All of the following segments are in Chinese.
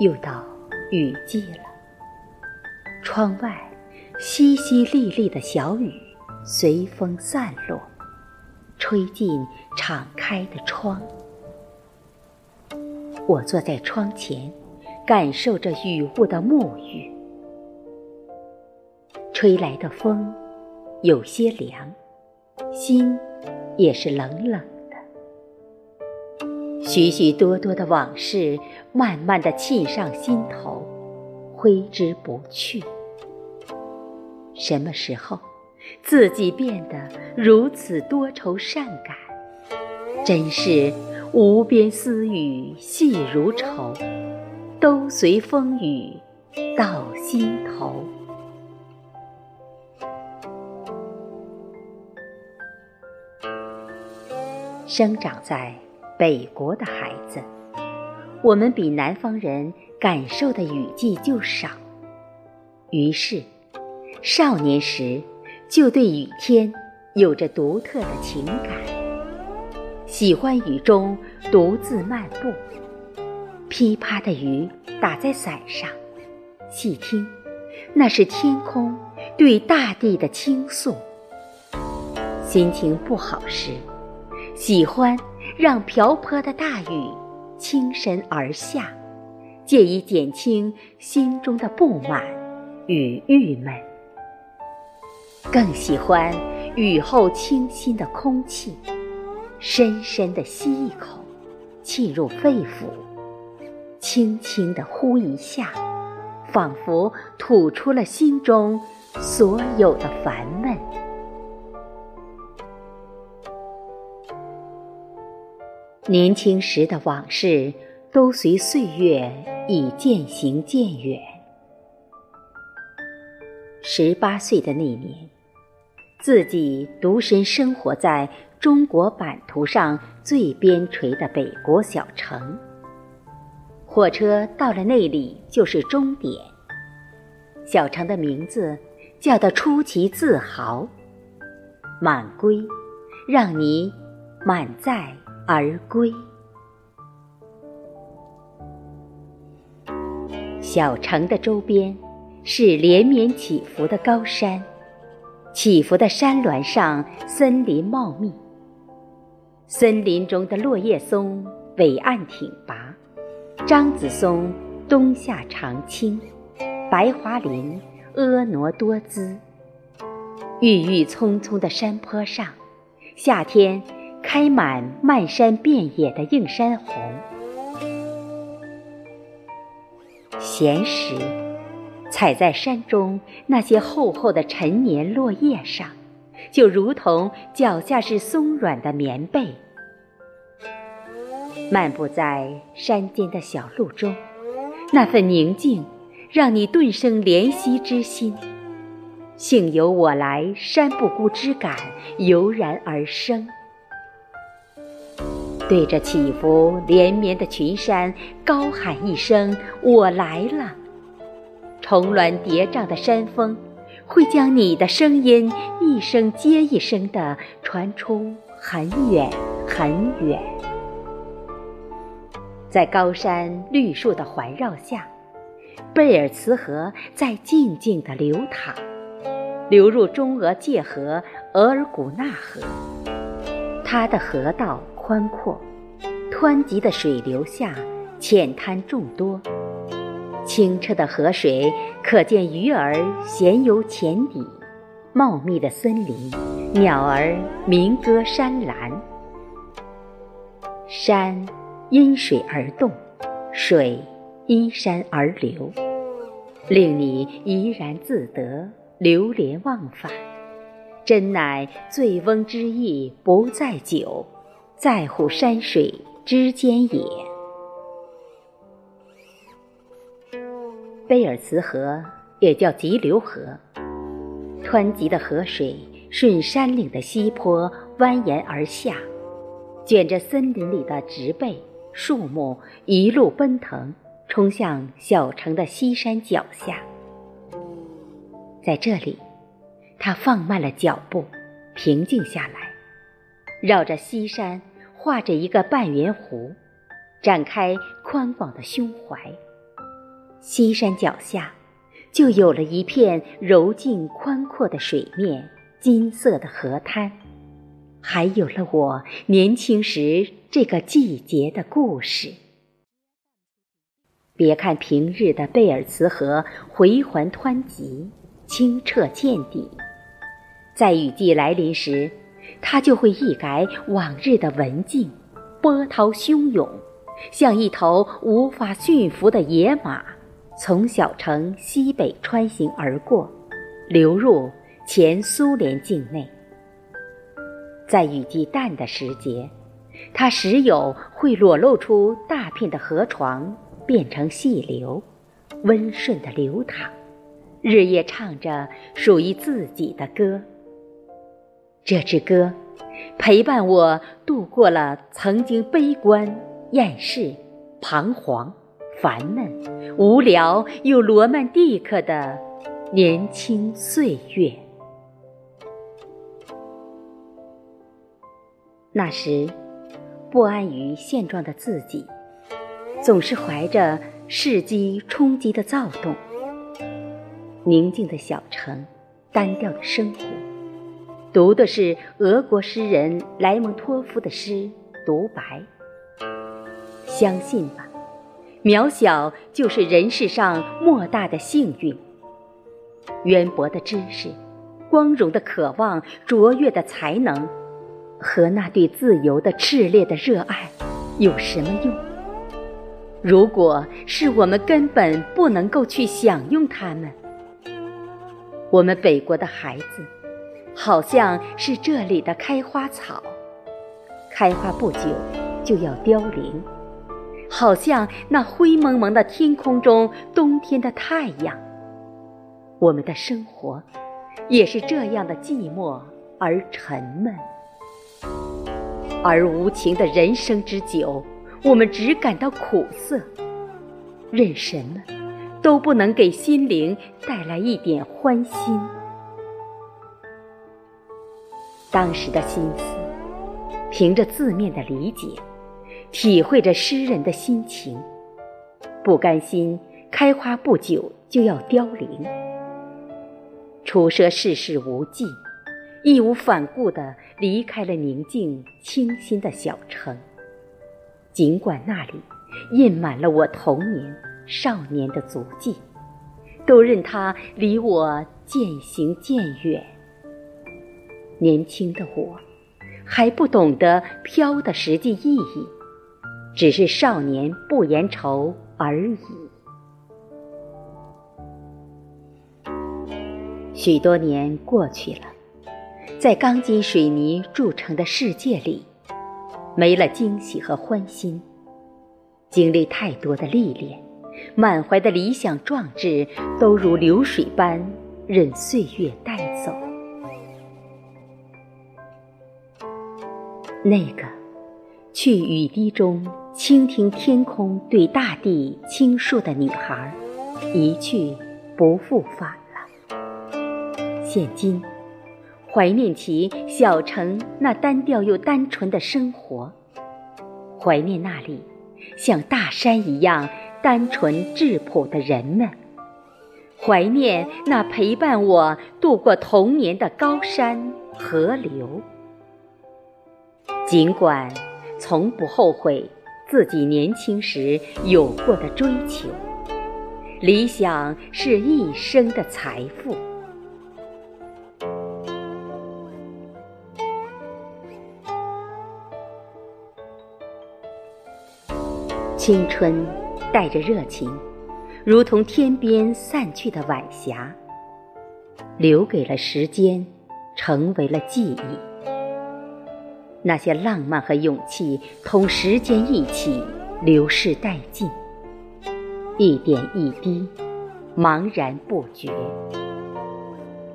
又到雨季了，窗外淅淅沥沥的小雨随风散落，吹进敞开的窗。我坐在窗前，感受着雨雾的沐浴。吹来的风有些凉，心也是冷冷。许许多多的往事，慢慢的沁上心头，挥之不去。什么时候，自己变得如此多愁善感？真是无边丝雨细如愁，都随风雨到心头。生长在。北国的孩子，我们比南方人感受的雨季就少，于是少年时就对雨天有着独特的情感，喜欢雨中独自漫步，噼啪的雨打在伞上，细听，那是天空对大地的倾诉。心情不好时，喜欢。让瓢泼的大雨倾身而下，借以减轻心中的不满与郁闷。更喜欢雨后清新的空气，深深的吸一口，沁入肺腑，轻轻的呼一下，仿佛吐出了心中所有的烦闷。年轻时的往事，都随岁月已渐行渐远。十八岁的那年，自己独身生活在中国版图上最边陲的北国小城。火车到了那里就是终点。小城的名字叫得出奇自豪，满归，让你满载。而归。小城的周边是连绵起伏的高山，起伏的山峦上森林茂密。森林中的落叶松伟岸挺拔，樟子松冬夏常青，白桦林婀娜多姿。郁郁葱葱的山坡上，夏天。开满漫山遍野的映山红，闲时踩在山中那些厚厚的陈年落叶上，就如同脚下是松软的棉被。漫步在山间的小路中，那份宁静，让你顿生怜惜之心，幸有我来山不孤之感油然而生。对着起伏连绵的群山高喊一声：“我来了！”重峦叠嶂的山峰会将你的声音一声接一声地传出很远很远。在高山绿树的环绕下，贝尔茨河在静静地流淌，流入中俄界河额尔古纳河。它的河道。宽阔、湍急的水流下，浅滩众多。清澈的河水可见鱼儿闲游浅底，茂密的森林，鸟儿鸣歌山岚。山因水而动，水因山而流，令你怡然自得，流连忘返。真乃醉翁之意不在酒。在乎山水之间也。贝尔茨河也叫急流河，湍急的河水顺山岭的西坡蜿蜒而下，卷着森林里的植被、树木，一路奔腾，冲向小城的西山脚下。在这里，他放慢了脚步，平静下来，绕着西山。画着一个半圆弧，展开宽广的胸怀，西山脚下，就有了一片柔静宽阔的水面，金色的河滩，还有了我年轻时这个季节的故事。别看平日的贝尔茨河回环湍急，清澈见底，在雨季来临时，它就会一改往日的文静，波涛汹涌，像一头无法驯服的野马，从小城西北穿行而过，流入前苏联境内。在雨季淡的时节，它时有会裸露出大片的河床。变成细流，温顺的流淌，日夜唱着属于自己的歌。这支歌，陪伴我度过了曾经悲观、厌世、彷徨、烦闷、无聊又罗曼蒂克的年轻岁月。那时，不安于现状的自己。总是怀着世机冲击的躁动，宁静的小城，单调的生活，读的是俄国诗人莱蒙托夫的诗《独白》。相信吧，渺小就是人世上莫大的幸运。渊博的知识，光荣的渴望，卓越的才能，和那对自由的炽烈的热爱，有什么用？如果是我们根本不能够去享用它们，我们北国的孩子，好像是这里的开花草，开花不久就要凋零，好像那灰蒙蒙的天空中冬天的太阳。我们的生活，也是这样的寂寞而沉闷，而无情的人生之久。我们只感到苦涩，任什么都不能给心灵带来一点欢心。当时的心思，凭着字面的理解，体会着诗人的心情，不甘心开花不久就要凋零，初涉世事无际，义无反顾地离开了宁静清新的小城。尽管那里印满了我童年、少年的足迹，都任它离我渐行渐远。年轻的我，还不懂得飘的实际意义，只是少年不言愁而已。许多年过去了，在钢筋水泥铸成的世界里。没了惊喜和欢欣，经历太多的历练，满怀的理想壮志都如流水般任岁月带那个去雨滴中倾听天空对大地倾诉的女孩，一去不复返了。现今。怀念起小城那单调又单纯的生活，怀念那里像大山一样单纯质朴的人们，怀念那陪伴我度过童年的高山河流。尽管从不后悔自己年轻时有过的追求，理想是一生的财富。青春带着热情，如同天边散去的晚霞，留给了时间，成为了记忆。那些浪漫和勇气，同时间一起流逝殆尽，一点一滴，茫然不觉。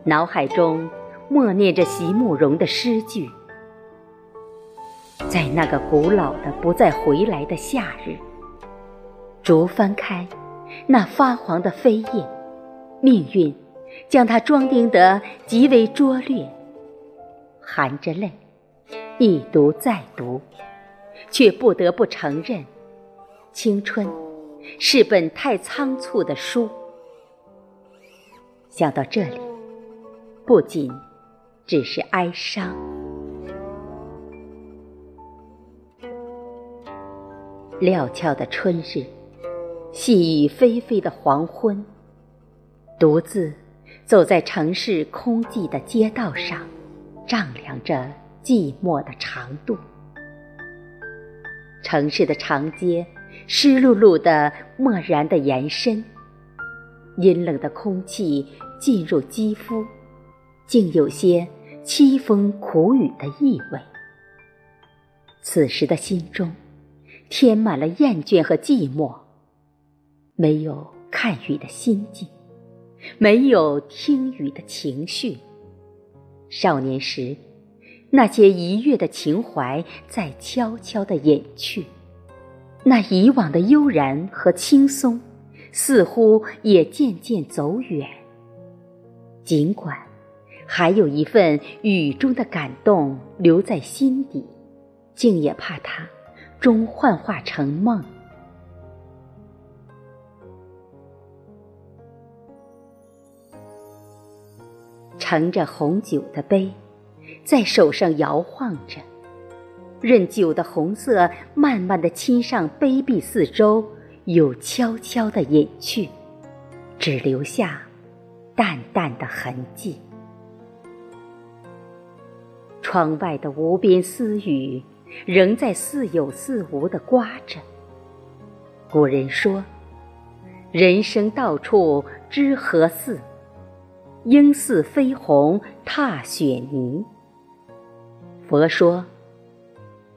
脑海中默念着席慕容的诗句，在那个古老的不再回来的夏日。逐翻开那发黄的扉页，命运将它装订得极为拙劣。含着泪，一读再读，却不得不承认，青春是本太仓促的书。想到这里，不仅只是哀伤。料峭的春日，细雨霏霏的黄昏，独自走在城市空寂的街道上，丈量着寂寞的长度。城市的长街，湿漉漉的，漠然的延伸。阴冷的空气进入肌肤，竟有些凄风苦雨的意味。此时的心中，填满了厌倦和寂寞，没有看雨的心境，没有听雨的情绪。少年时。那些一跃的情怀在悄悄地隐去，那以往的悠然和轻松，似乎也渐渐走远。尽管还有一份雨中的感动留在心底，竟也怕它终幻化成梦。盛着红酒的杯。在手上摇晃着，任酒的红色慢慢的侵上杯壁四周，又悄悄的隐去，只留下淡淡的痕迹。窗外的无边丝雨，仍在似有似无的刮着。古人说：“人生到处知何似？应似飞鸿踏雪泥。”佛说：“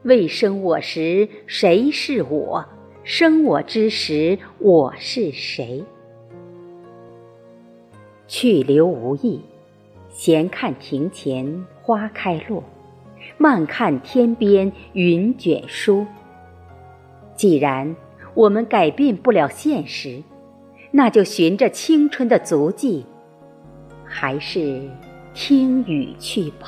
未生我时，谁是我？生我之时，我是谁？”去留无意，闲看庭前花开落，慢看天边云卷舒。既然我们改变不了现实，那就循着青春的足迹，还是听雨去吧。